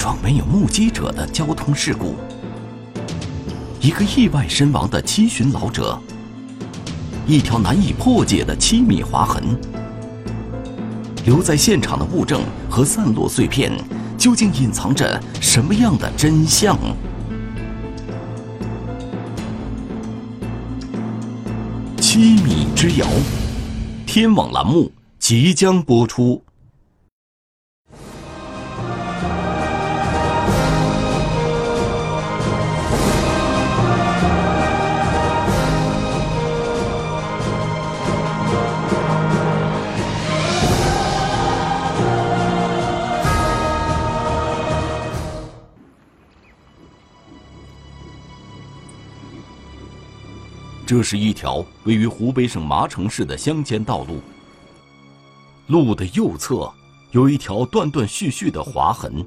桩没有目击者的交通事故，一个意外身亡的七旬老者，一条难以破解的七米划痕，留在现场的物证和散落碎片，究竟隐藏着什么样的真相？七米之遥，天网栏目即将播出。这是一条位于湖北省麻城市的乡间道路。路的右侧有一条断断续续的划痕。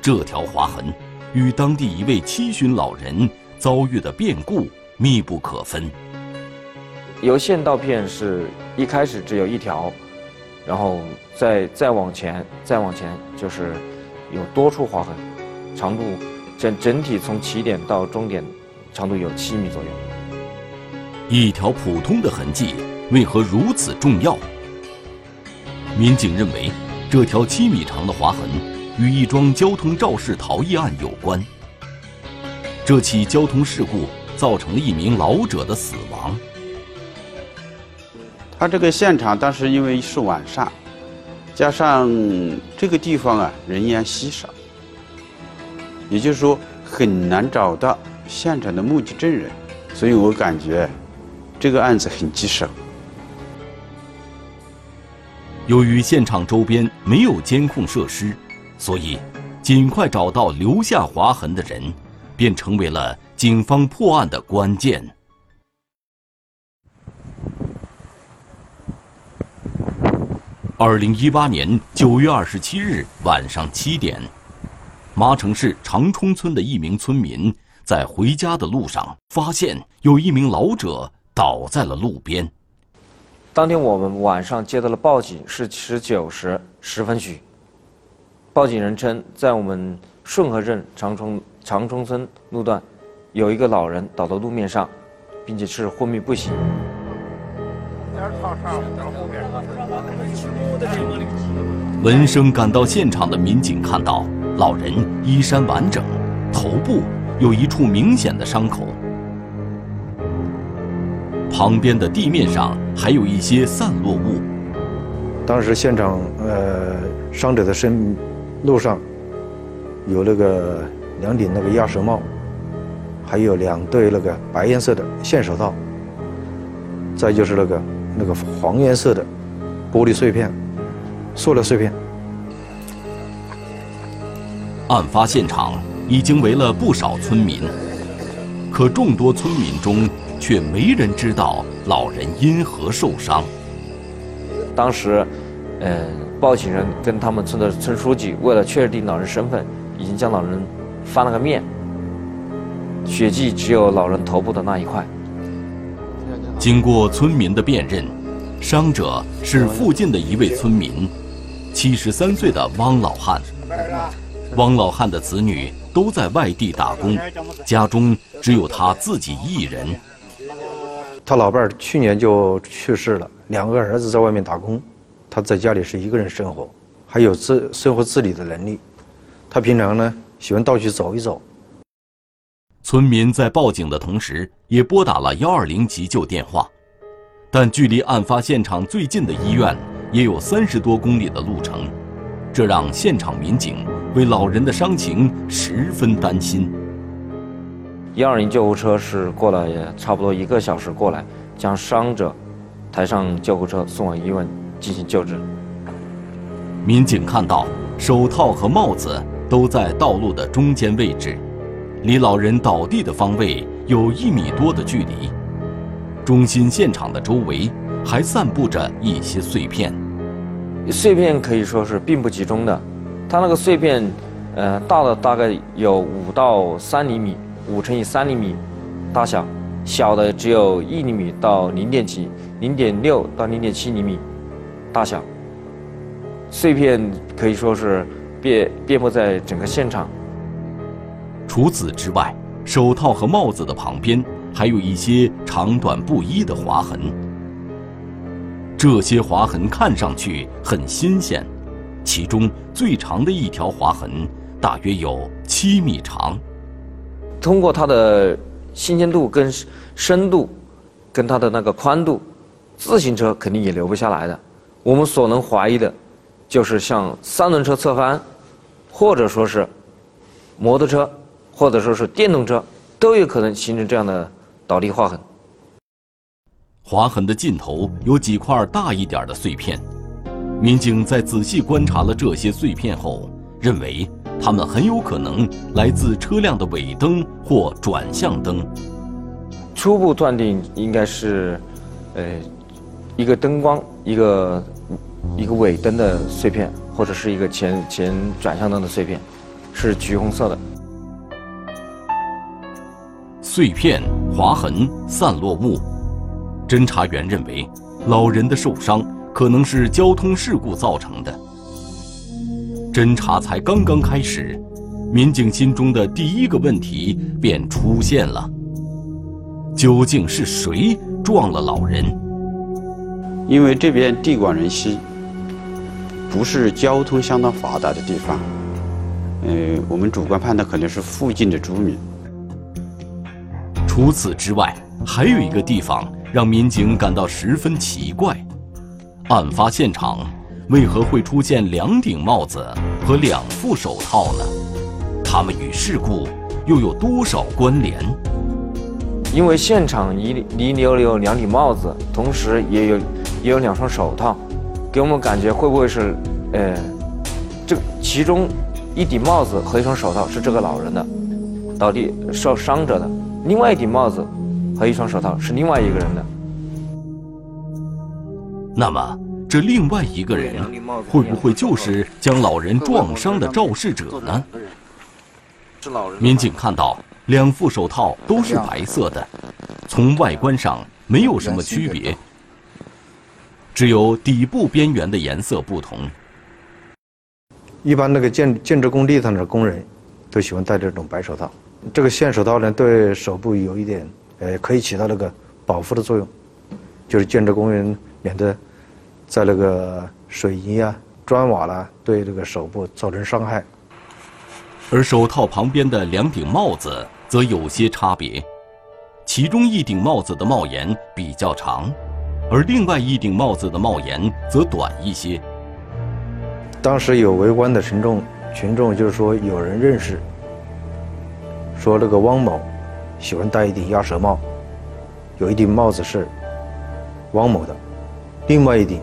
这条划痕与当地一位七旬老人遭遇的变故密不可分。由县道片是一开始只有一条，然后再再往前，再往前就是有多处划痕，长度整整体从起点到终点长度有七米左右。一条普通的痕迹为何如此重要？民警认为，这条七米长的划痕与一桩交通肇事逃逸案有关。这起交通事故造成了一名老者的死亡。他这个现场当时因为是晚上，加上这个地方啊人烟稀少，也就是说很难找到现场的目击证人，所以我感觉。这个案子很棘手。由于现场周边没有监控设施，所以尽快找到留下划痕的人，便成为了警方破案的关键。二零一八年九月二十七日晚上七点，麻城市长冲村的一名村民在回家的路上，发现有一名老者。倒在了路边。当天我们晚上接到了报警，是十九时十分许。报警人称，在我们顺河镇长冲长冲村路段，有一个老人倒在路面上，并且是昏迷不醒。闻声赶到现场的民警看到，老人衣衫完整，头部有一处明显的伤口。旁边的地面上还有一些散落物。当时现场，呃，伤者的身路上有那个两顶那个鸭舌帽，还有两对那个白颜色的线手套，再就是那个那个黄颜色的玻璃碎片、塑料碎片。案发现场已经围了不少村民，可众多村民中。却没人知道老人因何受伤。当时，嗯，报警人跟他们村的村书记为了确定老人身份，已经将老人翻了个面，血迹只有老人头部的那一块。经过村民的辨认，伤者是附近的一位村民，七十三岁的汪老汉。汪老汉的子女都在外地打工，家中只有他自己一人。他老伴儿去年就去世了，两个儿子在外面打工，他在家里是一个人生活，还有自生活自理的能力。他平常呢喜欢到处走一走。村民在报警的同时，也拨打了幺二零急救电话，但距离案发现场最近的医院也有三十多公里的路程，这让现场民警为老人的伤情十分担心。幺二零救护车是过了也差不多一个小时过来，将伤者抬上救护车送往医院进行救治。民警看到手套和帽子都在道路的中间位置，离老人倒地的方位有一米多的距离。中心现场的周围还散布着一些碎片，碎片可以说是并不集中的，它那个碎片，呃，大的大概有五到三厘米。五乘以三厘米大小，小的只有一厘米到零点几、零点六到零点七厘米大小。碎片可以说是遍遍布在整个现场。除此之外，手套和帽子的旁边还有一些长短不一的划痕。这些划痕看上去很新鲜，其中最长的一条划痕大约有七米长。通过它的新鲜度跟深度，跟它的那个宽度，自行车肯定也留不下来的。我们所能怀疑的，就是像三轮车侧翻，或者说是摩托车，或者说是电动车，都有可能形成这样的倒地划痕。划痕的尽头有几块大一点的碎片，民警在仔细观察了这些碎片后，认为它们很有可能来自车辆的尾灯或转向灯。初步断定应该是，呃，一个灯光，一个一个尾灯的碎片，或者是一个前前转向灯的碎片，是橘红色的。碎片、划痕、散落物。侦查员认为，老人的受伤可能是交通事故造成的。侦查才刚刚开始，民警心中的第一个问题便出现了：究竟是谁撞了老人？因为这边地广人稀，不是交通相当发达的地方。呃，我们主观判断可能是附近的居民。除此之外，还有一个地方。让民警感到十分奇怪，案发现场为何会出现两顶帽子和两副手套呢？它们与事故又有多少关联？因为现场遗遗留有两顶帽子，同时也有也有两双手套，给我们感觉会不会是，呃，这其中一顶帽子和一双手套是这个老人的，倒地受伤者的，另外一顶帽子。和一双手套是另外一个人的。那么，这另外一个人会不会就是将老人撞伤的肇事者呢？民警看到两副手套都是白色的，从外观上没有什么区别，只有底部边缘的颜色不同。一般那个建建筑工地上的工人，都喜欢戴这种白手套。这个线手套呢，对手部有一点。呃，可以起到那个保护的作用，就是建筑工人免得在那个水泥啊、砖瓦啦对这个手部造成伤害。而手套旁边的两顶帽子则有些差别，其中一顶帽子的帽檐比较长，而另外一顶帽子的帽檐则短一些。当时有围观的群众，群众就是说有人认识，说那个汪某。喜欢戴一顶鸭舌帽，有一顶帽子是汪某的，另外一顶，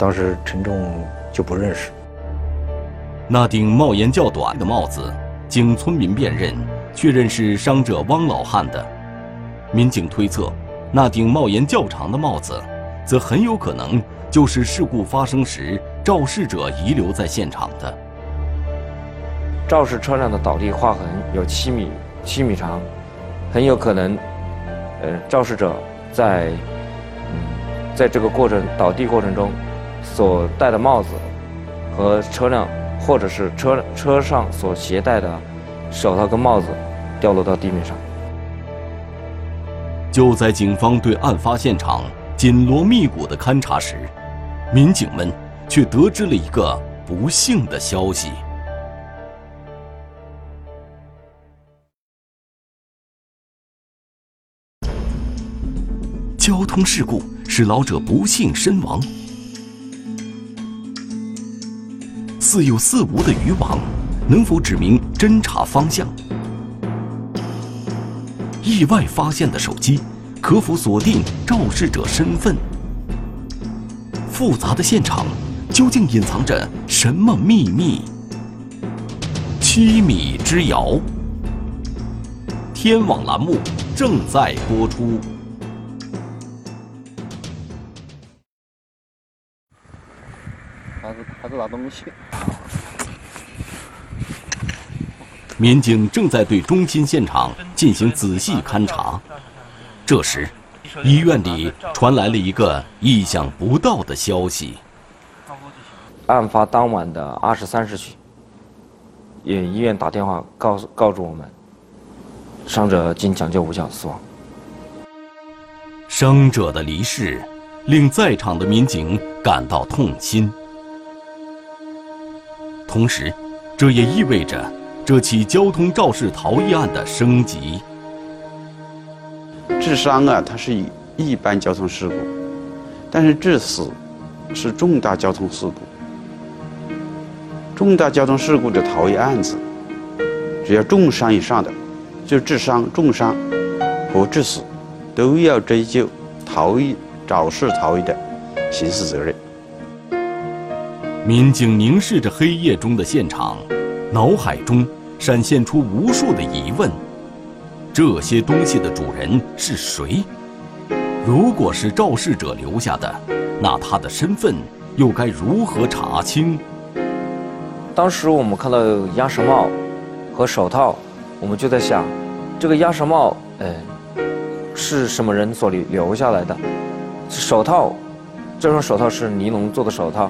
当时陈重就不认识。那顶帽檐较短的帽子，经村民辨认，确认是伤者汪老汉的。民警推测，那顶帽檐较长的帽子，则很有可能就是事故发生时肇事者遗留在现场的。肇事车辆的倒地划痕有七米七米长。很有可能，呃，肇事者在，嗯，在这个过程倒地过程中，所戴的帽子和车辆或者是车车上所携带的手套跟帽子掉落到地面上。就在警方对案发现场紧锣密鼓的勘查时，民警们却得知了一个不幸的消息。交通事故使老者不幸身亡，似有似无的渔网能否指明侦查方向？意外发现的手机可否锁定肇事者身份？复杂的现场究竟隐藏着什么秘密？七米之遥，天网栏目正在播出。拿东西。民警正在对中心现场进行仔细勘查，这时，医院里传来了一个意想不到的消息：案发当晚的二十三时许，也医院打电话告诉告诉我们，伤者经抢救无效死亡。伤者的离世，令在场的民警感到痛心。同时，这也意味着这起交通肇事逃逸案的升级。致伤啊，它是一般交通事故，但是致死是重大交通事故。重大交通事故的逃逸案子，只要重伤以上的，就致伤、重伤和致死，都要追究逃逸肇事逃逸的刑事责任。民警凝视着黑夜中的现场，脑海中闪现出无数的疑问：这些东西的主人是谁？如果是肇事者留下的，那他的身份又该如何查清？当时我们看到鸭舌帽和手套，我们就在想，这个鸭舌帽，呃，是什么人所留留下来的？手套，这双手套是尼龙做的手套，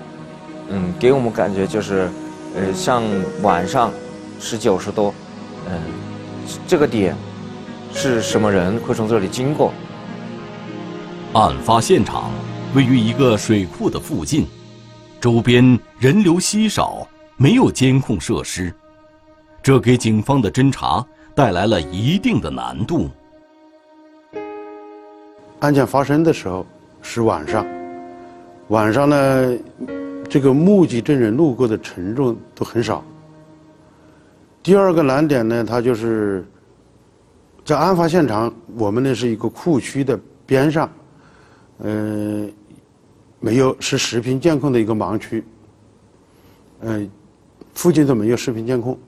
嗯，给我们感觉就是，呃，像晚上十九十多，嗯，这个点是什么人会从这里经过？案发现场位于一个水库的附近，周边人流稀少。没有监控设施，这给警方的侦查带来了一定的难度。案件发生的时候是晚上，晚上呢，这个目击证人路过的群众都很少。第二个难点呢，它就是在案发现场，我们那是一个库区的边上，嗯，没有是视频监控的一个盲区，嗯。附近都没有视频监控。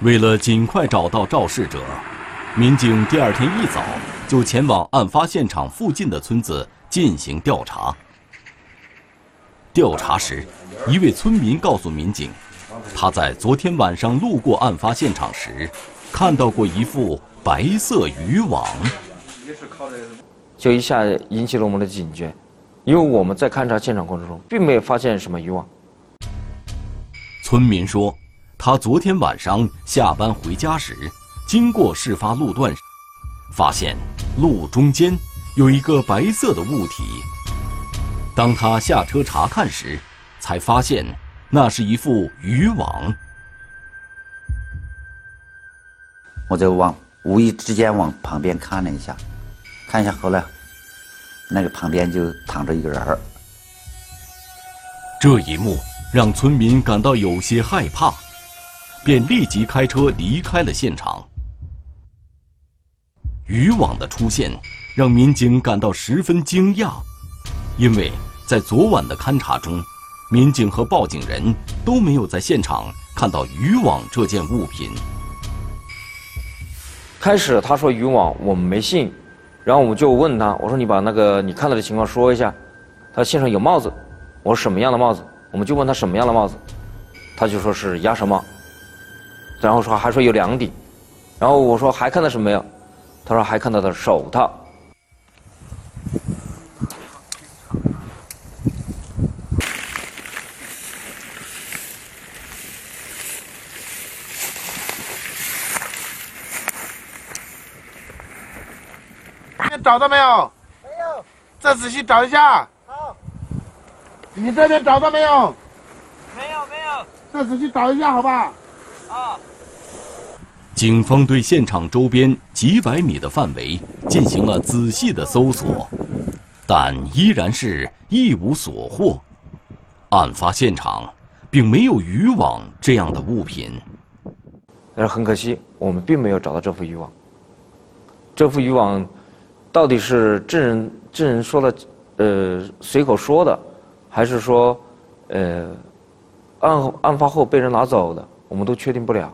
为了尽快找到肇事者，民警第二天一早就前往案发现场附近的村子进行调查。调查时，一位村民告诉民警，他在昨天晚上路过案发现场时，看到过一副白色渔网。就一下引起了我们的警觉，因为我们在勘察现场过程中，并没有发现什么渔网。村民说，他昨天晚上下班回家时，经过事发路段，发现路中间有一个白色的物体。当他下车查看时，才发现那是一副渔网。我就往无意之间往旁边看了一下，看一下后来，那个旁边就躺着一个人儿。这一幕。让村民感到有些害怕，便立即开车离开了现场。渔网的出现让民警感到十分惊讶，因为在昨晚的勘查中，民警和报警人都没有在现场看到渔网这件物品。开始他说渔网，我们没信，然后我们就问他，我说你把那个你看到的情况说一下。他现场有帽子，我说什么样的帽子？我们就问他什么样的帽子，他就说是鸭舌帽，然后说还说有两顶，然后我说还看到什么没有？他说还看到的手套。找到没有？没有。再仔细找一下。好你这边找到没有？没有，没有。再仔细找一下，好吧？啊。警方对现场周边几百米的范围进行了仔细的搜索，但依然是一无所获。案发现场并没有渔网这样的物品。但是很可惜，我们并没有找到这副渔网。这副渔网到底是证人证人说的，呃，随口说的？还是说，呃，案案发后被人拿走的，我们都确定不了。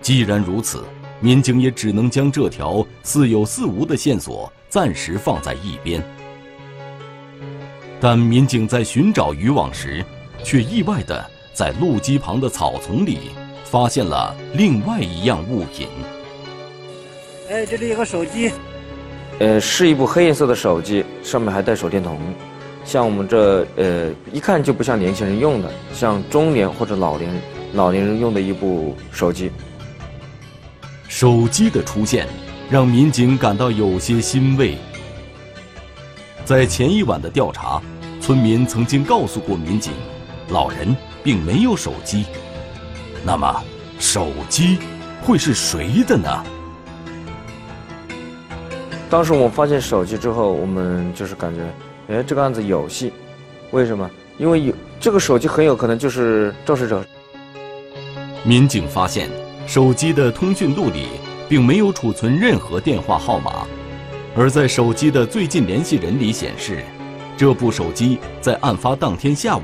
既然如此，民警也只能将这条似有似无的线索暂时放在一边。但民警在寻找渔网时，却意外的在路基旁的草丛里发现了另外一样物品。哎，这里有个手机。呃，是一部黑颜色的手机，上面还带手电筒。像我们这呃，一看就不像年轻人用的，像中年或者老年老年人用的一部手机。手机的出现，让民警感到有些欣慰。在前一晚的调查，村民曾经告诉过民警，老人并没有手机。那么，手机会是谁的呢？当时我们发现手机之后，我们就是感觉，哎，这个案子有戏。为什么？因为有这个手机很有可能就是肇事者。民警发现，手机的通讯录里并没有储存任何电话号码，而在手机的最近联系人里显示，这部手机在案发当天下午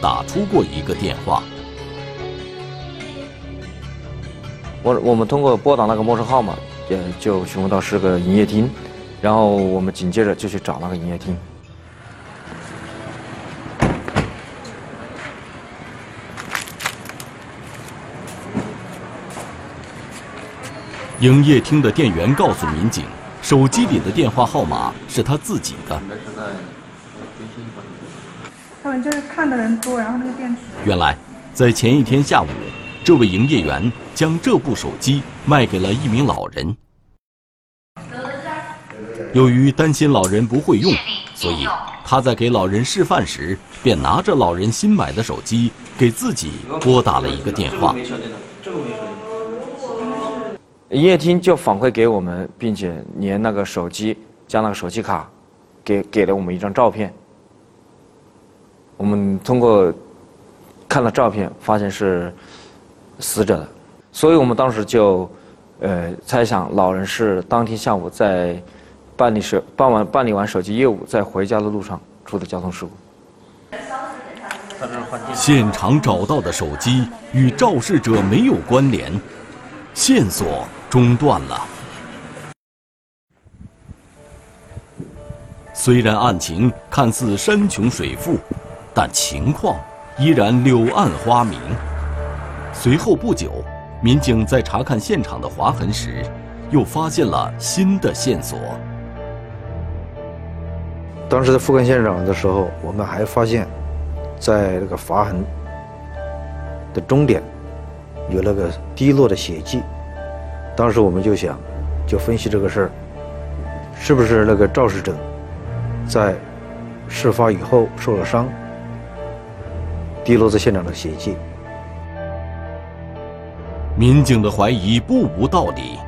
打出过一个电话。我我们通过拨打那个陌生号码，也就询问到是个营业厅，然后我们紧接着就去找那个营业厅。营业厅的店员告诉民警，手机里的电话号码是他自己的。他们就是看的人多，然后那个电池。原来，在前一天下午，这位营业员将这部手机卖给了一名老人。由于担心老人不会用，所以他在给老人示范时，便拿着老人新买的手机给自己拨打了一个电话。营业厅就反馈给我们，并且连那个手机加那个手机卡，给给了我们一张照片。我们通过看了照片，发现是死者的，所以我们当时就呃猜想，老人是当天下午在办理手办完办理完手机业务，在回家的路上出的交通事故。现场找到的手机与肇事者没有关联，线索中断了。虽然案情看似山穷水复，但情况依然柳暗花明。随后不久，民警在查看现场的划痕时，又发现了新的线索。当时在复勘现场的时候，我们还发现，在那个划痕的终点有那个滴落的血迹。当时我们就想，就分析这个事儿，是不是那个肇事者在事发以后受了伤，滴落在现场的血迹。民警的怀疑不无道理，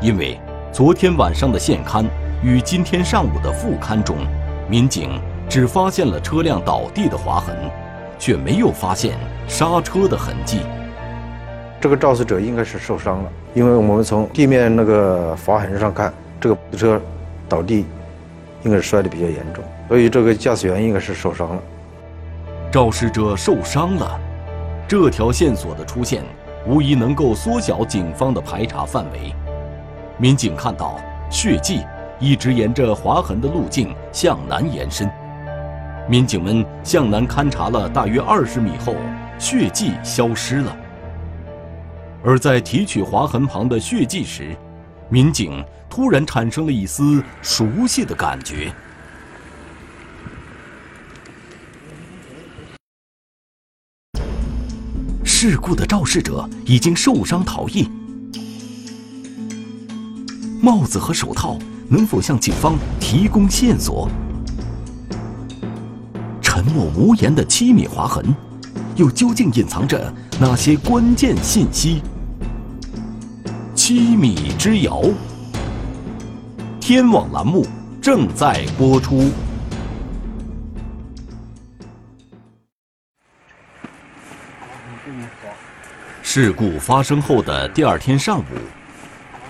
因为昨天晚上的现勘与今天上午的复勘中，民警只发现了车辆倒地的划痕，却没有发现刹车的痕迹。这个肇事者应该是受伤了，因为我们从地面那个划痕上看，这个车倒地应该是摔得比较严重，所以这个驾驶员应该是受伤了。肇事者受伤了，这条线索的出现，无疑能够缩小警方的排查范围。民警看到血迹一直沿着划痕的路径向南延伸，民警们向南勘察了大约二十米后，血迹消失了。而在提取划痕旁的血迹时，民警突然产生了一丝熟悉的感觉。事故的肇事者已经受伤逃逸，帽子和手套能否向警方提供线索？沉默无言的七米划痕，又究竟隐藏着哪些关键信息？七米之遥，天网栏目正在播出。事故发生后的第二天上午，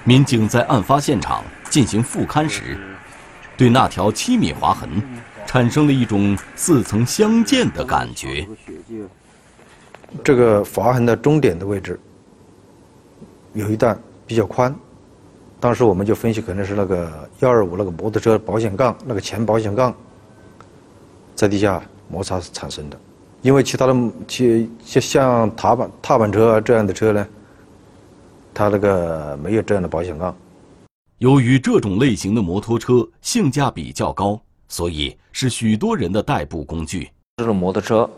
民警在案发现场进行复勘时，对那条七米划痕产生了一种似曾相见的感觉。这个划痕的终点的位置有一段比较宽，当时我们就分析可能是那个幺二五那个摩托车保险杠那个前保险杠在地下摩擦产生的。因为其他的其像像踏板踏板车这样的车呢，它那个没有这样的保险杠。由于这种类型的摩托车性价比较高，所以是许多人的代步工具。这种摩托车，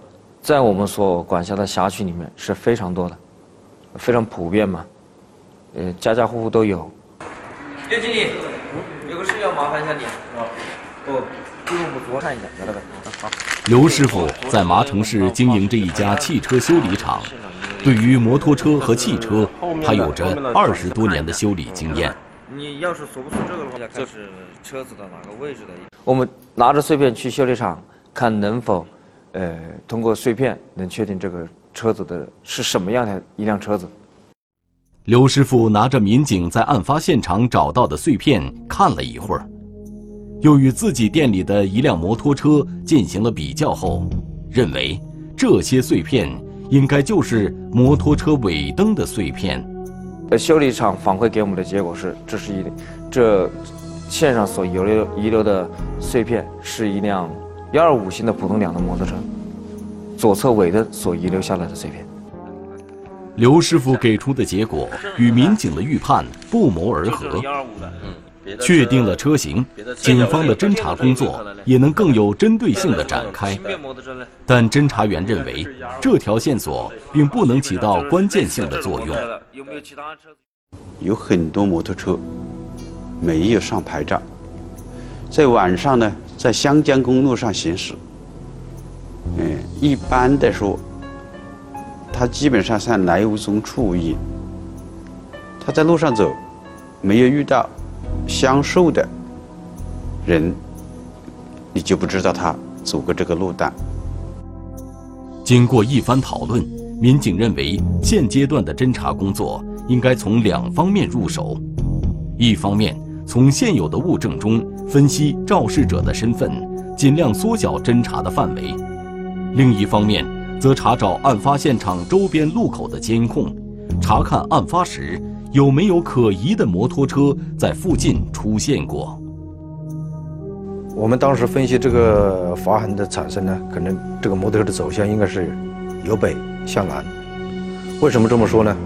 在我们所管辖的辖区里面是非常多的，非常普遍嘛，呃，家家户户都有。刘经理，有个事要麻烦一下你。哦，不，不用不多看一下，来来来，好。刘师傅在麻城市经营着一家汽车修理厂，对于摩托车和汽车，他有着二十多年的修理经验。你要是锁不出这个的话，就是车子的哪个位置的？我们拿着碎片去修理厂，看能否，呃，通过碎片能确定这个车子的是什么样的一辆车子。刘师傅拿着民警在案发现场找到的碎片看了一会儿，又与自己店里的一辆摩托车进行了比较后，认为这些碎片应该就是摩托车尾灯的碎片。呃，修理厂反馈给我们的结果是，这是一这线上所遗留遗留的碎片是一辆幺二五型的普通两轮摩托车左侧尾灯所遗留下来的碎片。刘师傅给出的结果与民警的预判不谋而合。确定了车型，警方的侦查工作也能更有针对性的展开。但侦查员认为，这条线索并不能起到关键性的作用。有很多摩托车没有上牌照，在晚上呢，在湘江公路上行驶。嗯，一般的说，他基本上算来无踪处无影。他在路上走，没有遇到。相受的人，你就不知道他走过这个路段。经过一番讨论，民警认为现阶段的侦查工作应该从两方面入手：一方面从现有的物证中分析肇事者的身份，尽量缩小侦查的范围；另一方面则查找案发现场周边路口的监控，查看案发时。有没有可疑的摩托车在附近出现过？我们当时分析这个划痕的产生呢，可能这个摩托车的走向应该是由北向南。为什么这么说呢？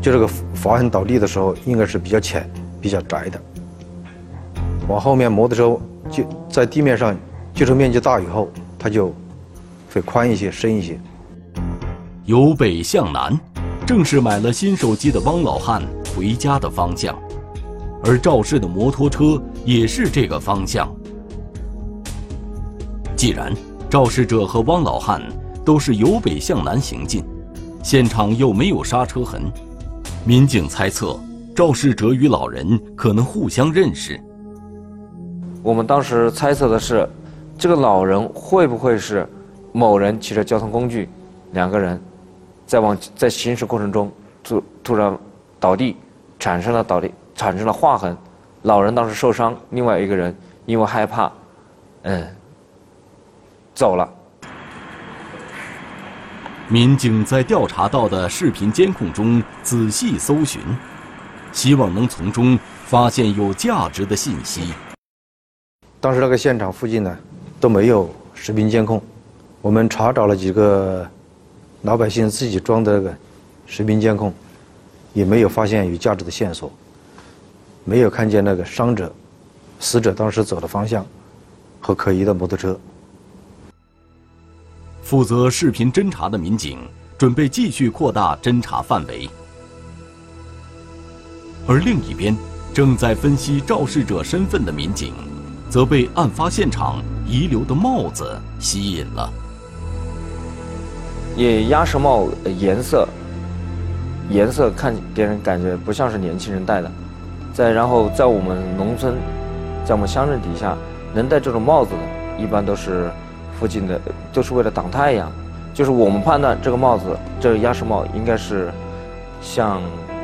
就这个划痕倒地的时候，应该是比较浅、比较窄的。往后面摩托车就在地面上接触面积大以后，它就会宽一些、深一些。由北向南，正是买了新手机的汪老汉。回家的方向，而肇事的摩托车也是这个方向。既然肇事者和汪老汉都是由北向南行进，现场又没有刹车痕，民警猜测肇事者与老人可能互相认识。我们当时猜测的是，这个老人会不会是某人骑着交通工具，两个人在往在行驶过程中突突然倒地。产生了倒地，产生了划痕，老人当时受伤，另外一个人因为害怕，嗯，走了。民警在调查到的视频监控中仔细搜寻，希望能从中发现有价值的信息。当时那个现场附近呢都没有视频监控，我们查找了几个老百姓自己装的那个视频监控。也没有发现有价值的线索，没有看见那个伤者、死者当时走的方向和可疑的摩托车。负责视频侦查的民警准备继续扩大侦查范围，而另一边正在分析肇事者身份的民警，则被案发现场遗留的帽子吸引了。也鸭舌帽颜色。颜色看给人感觉不像是年轻人戴的，再然后在我们农村，在我们乡镇底下，能戴这种帽子的，一般都是附近的，都是为了挡太阳。就是我们判断这个帽子，这个鸭舌帽应该是像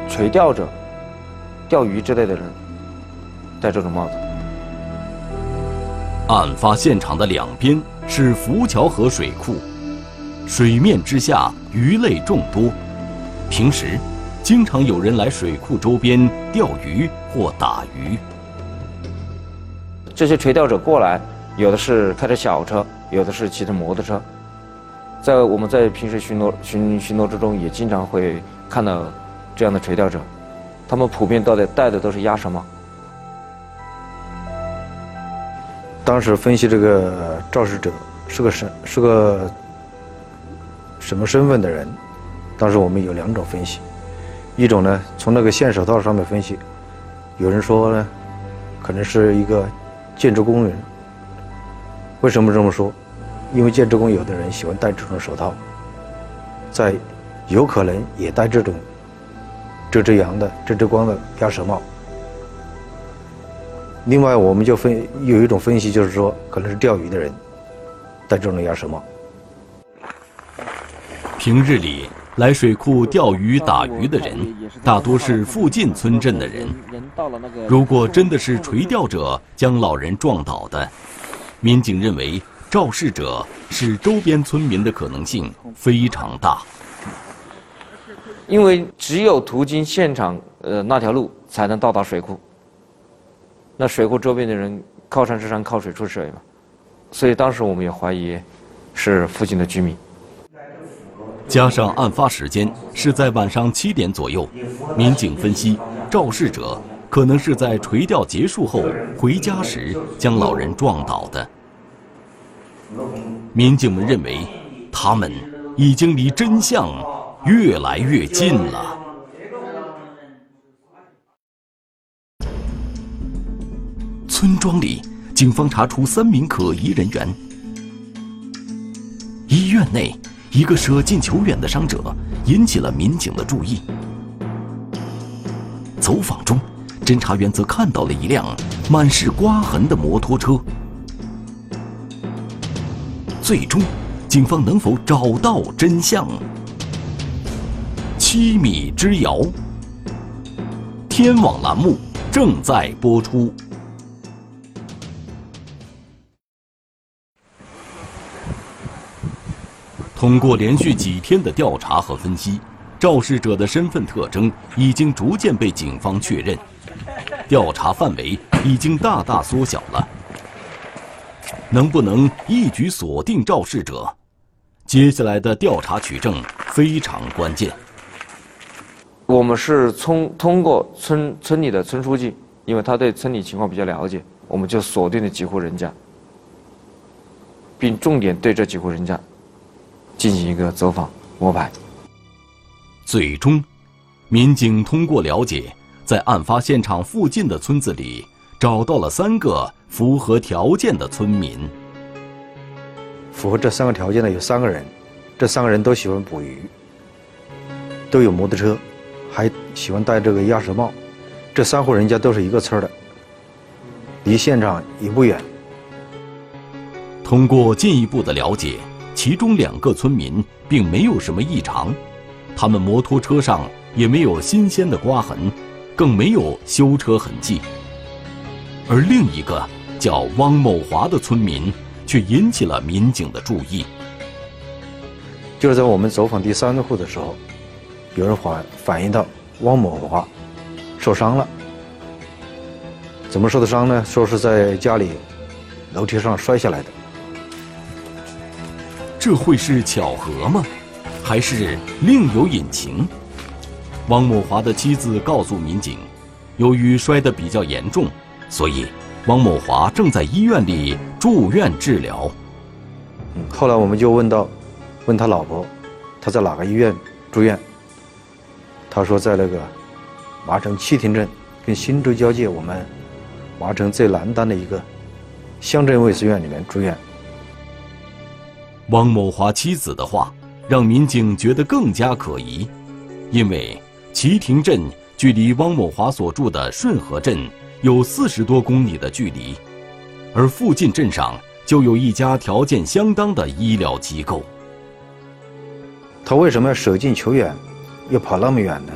垂钓者、钓鱼之类的人戴这种帽子。案发现场的两边是浮桥河水库，水面之下鱼类众多。平时，经常有人来水库周边钓鱼或打鱼。这些垂钓者过来，有的是开着小车，有的是骑着摩托车。在我们在平时巡逻巡巡逻之中，也经常会看到这样的垂钓者，他们普遍到底带的都是鸭舌帽。当时分析这个肇事者是个什是个什么身份的人，当时我们有两种分析，一种呢从那个线手套上面分析，有人说呢，可能是一个建筑工人。为什么这么说？因为建筑工有的人喜欢戴这种手套，在有可能也戴这种遮遮阳的、遮遮光的鸭舌帽。另外，我们就分有一种分析，就是说可能是钓鱼的人戴这种鸭舌帽。平日里来水库钓鱼、打鱼的人，大多是附近村镇的人。如果真的是垂钓者将老人撞倒的，民警认为肇事者是周边村民的可能性非常大。因为只有途经现场呃那条路，才能到达水库。那水库周边的人靠山吃山，靠水吃水嘛，所以当时我们也怀疑是附近的居民。加上案发时间是在晚上七点左右，民警分析肇事者可能是在垂钓结束后回家时将老人撞倒的。民警们认为，他们已经离真相越来越近了。村庄里，警方查出三名可疑人员。医院内，一个舍近求远的伤者引起了民警的注意。走访中，侦查员则看到了一辆满是刮痕的摩托车。最终，警方能否找到真相？七米之遥，天网栏目正在播出。通过连续几天的调查和分析，肇事者的身份特征已经逐渐被警方确认，调查范围已经大大缩小了。能不能一举锁定肇事者？接下来的调查取证非常关键。我们是通通过村村里的村书记，因为他对村里情况比较了解，我们就锁定了几户人家，并重点对这几户人家。进行一个走访摸排，最终，民警通过了解，在案发现场附近的村子里找到了三个符合条件的村民。符合这三个条件的有三个人，这三个人都喜欢捕鱼，都有摩托车，还喜欢戴这个鸭舌帽。这三户人家都是一个村的，离现场也不远。通过进一步的了解。其中两个村民并没有什么异常，他们摩托车上也没有新鲜的刮痕，更没有修车痕迹。而另一个叫汪某华的村民却引起了民警的注意。就是在我们走访第三个户的时候，有人反反映到汪某华受伤了。怎么受的伤呢？说是在家里楼梯上摔下来的。这会是巧合吗？还是另有隐情？汪某华的妻子告诉民警，由于摔得比较严重，所以汪某华正在医院里住院治疗。后来我们就问到，问他老婆，他在哪个医院住院？他说在那个麻城七亭镇跟新洲交界，我们麻城最南端的一个乡镇卫生院里面住院。汪某华妻子的话让民警觉得更加可疑，因为旗亭镇距离汪某华所住的顺河镇有四十多公里的距离，而附近镇上就有一家条件相当的医疗机构。他为什么要舍近求远，又跑那么远呢？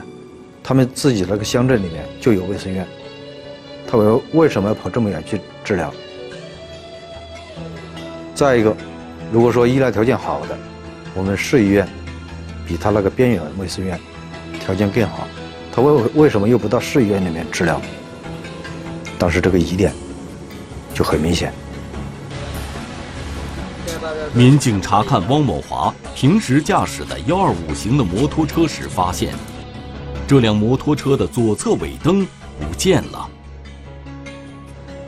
他们自己那个乡镇里面就有卫生院，他为为什么要跑这么远去治疗？再一个。如果说医疗条件好的，我们市医院比他那个边远卫生院条件更好，他为为什么又不到市医院里面治疗？当时这个疑点就很明显。民警查看汪某华平时驾驶的幺二五型的摩托车时，发现这辆摩托车的左侧尾灯不见了。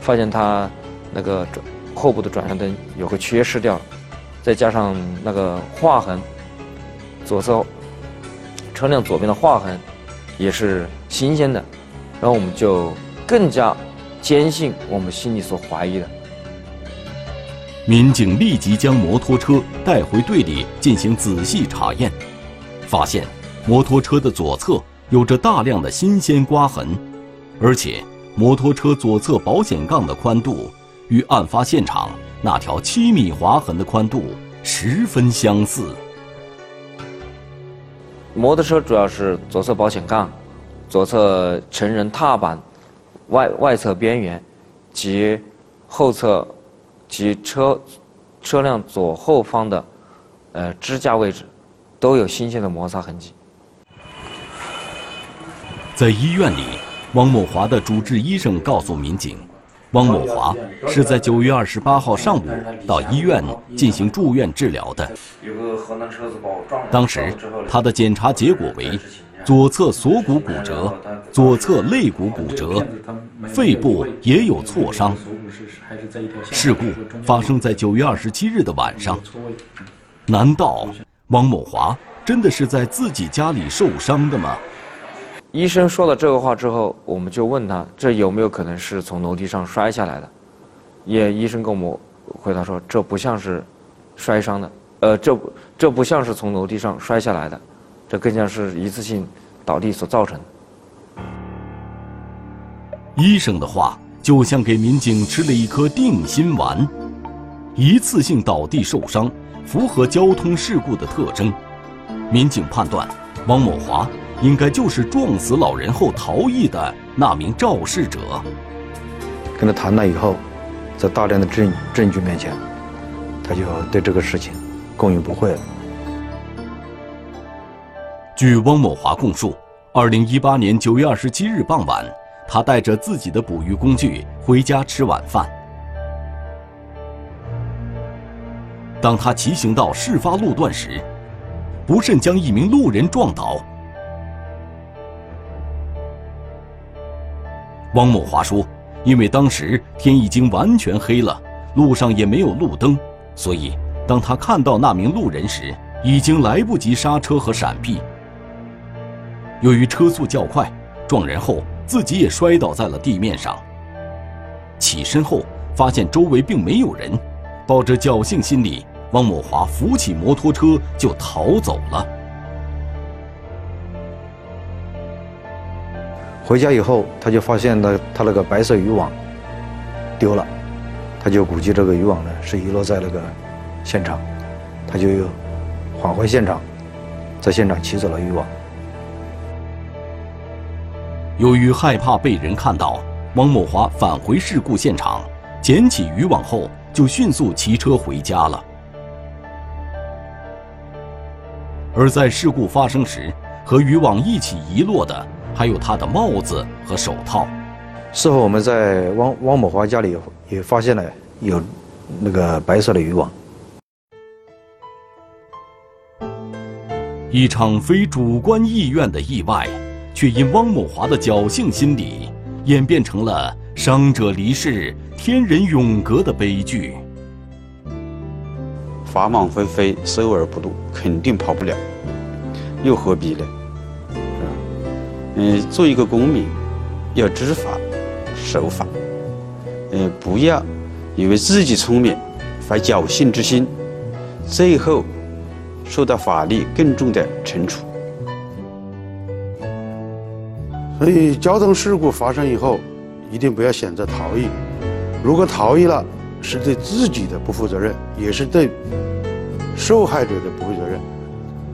发现他那个后部的转向灯有个缺失掉了，再加上那个划痕，左侧车辆左边的划痕也是新鲜的，然后我们就更加坚信我们心里所怀疑的。民警立即将摩托车带回队里进行仔细查验，发现摩托车的左侧有着大量的新鲜刮痕，而且摩托车左侧保险杠的宽度与案发现场那条七米划痕的宽度十分相似。摩托车主要是左侧保险杠、左侧成人踏板外外侧边缘及后侧。及车车辆左后方的呃支架位置都有新鲜的摩擦痕迹。在医院里，汪某华的主治医生告诉民警，汪某华是在九月二十八号上午到医院进行住院治疗的。当时他的检查结果为左侧锁骨骨折、左侧肋骨骨折，肺部也有挫伤。事故发生在九月二十七日的晚上，难道汪某华真的是在自己家里受伤的吗？医生说了这个话之后，我们就问他，这有没有可能是从楼梯上摔下来的？也医生跟我们回答说，这不像是摔伤的，呃，这这不像是从楼梯上摔下来的，这更像是一次性倒地所造成的。医生的话。就像给民警吃了一颗定心丸，一次性倒地受伤，符合交通事故的特征。民警判断，汪某华应该就是撞死老人后逃逸的那名肇事者。跟他谈了以后，在大量的证证据面前，他就对这个事情供认不讳了。据汪某华供述，二零一八年九月二十七日傍晚。他带着自己的捕鱼工具回家吃晚饭。当他骑行到事发路段时，不慎将一名路人撞倒。汪某华说：“因为当时天已经完全黑了，路上也没有路灯，所以当他看到那名路人时，已经来不及刹车和闪避。由于车速较快，撞人后。”自己也摔倒在了地面上。起身后发现周围并没有人，抱着侥幸心理，汪某华扶起摩托车就逃走了。回家以后，他就发现了他那个白色渔网丢了，他就估计这个渔网呢是遗落在那个现场，他就又返回现场，在现场取走了渔网。由于害怕被人看到，汪某华返回事故现场，捡起渔网后就迅速骑车回家了。而在事故发生时，和渔网一起遗落的还有他的帽子和手套。事后我们在汪汪某华家里也发现了有那个白色的渔网。一场非主观意愿的意外。却因汪某华的侥幸心理，演变成了伤者离世、天人永隔的悲剧。法网恢恢，疏而不漏，肯定跑不了，又何必呢？嗯，做一个公民，要知法、守法，嗯，不要以为自己聪明，怀侥幸之心，最后受到法律更重的惩处。所以，交通事故发生以后，一定不要选择逃逸。如果逃逸了，是对自己的不负责任，也是对受害者的不负责任，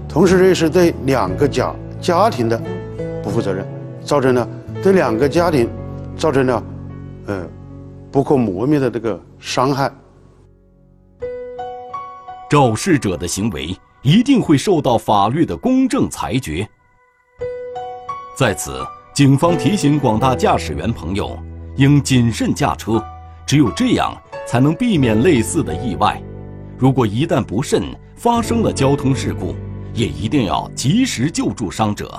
同时这也是对两个家家庭的不负责任，造成了对两个家庭造成了呃不可磨灭的这个伤害。肇事者的行为一定会受到法律的公正裁决。在此。警方提醒广大驾驶员朋友，应谨慎驾车，只有这样才能避免类似的意外。如果一旦不慎发生了交通事故，也一定要及时救助伤者，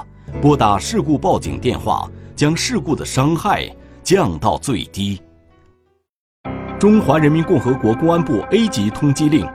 拨打事故报警电话，将事故的伤害降到最低。中华人民共和国公安部 A 级通缉令：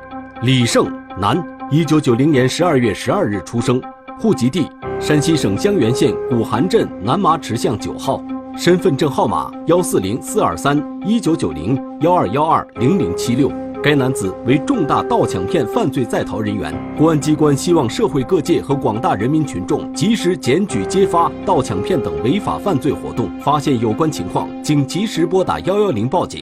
李胜，男，一九九零年十二月十二日出生，户籍地山西省襄垣县古韩镇南麻池巷九号，身份证号码幺四零四二三一九九零幺二幺二零零七六。该男子为重大盗抢骗犯罪在逃人员，公安机关希望社会各界和广大人民群众及时检举揭发盗抢骗等违法犯罪活动，发现有关情况，请及时拨打幺幺零报警。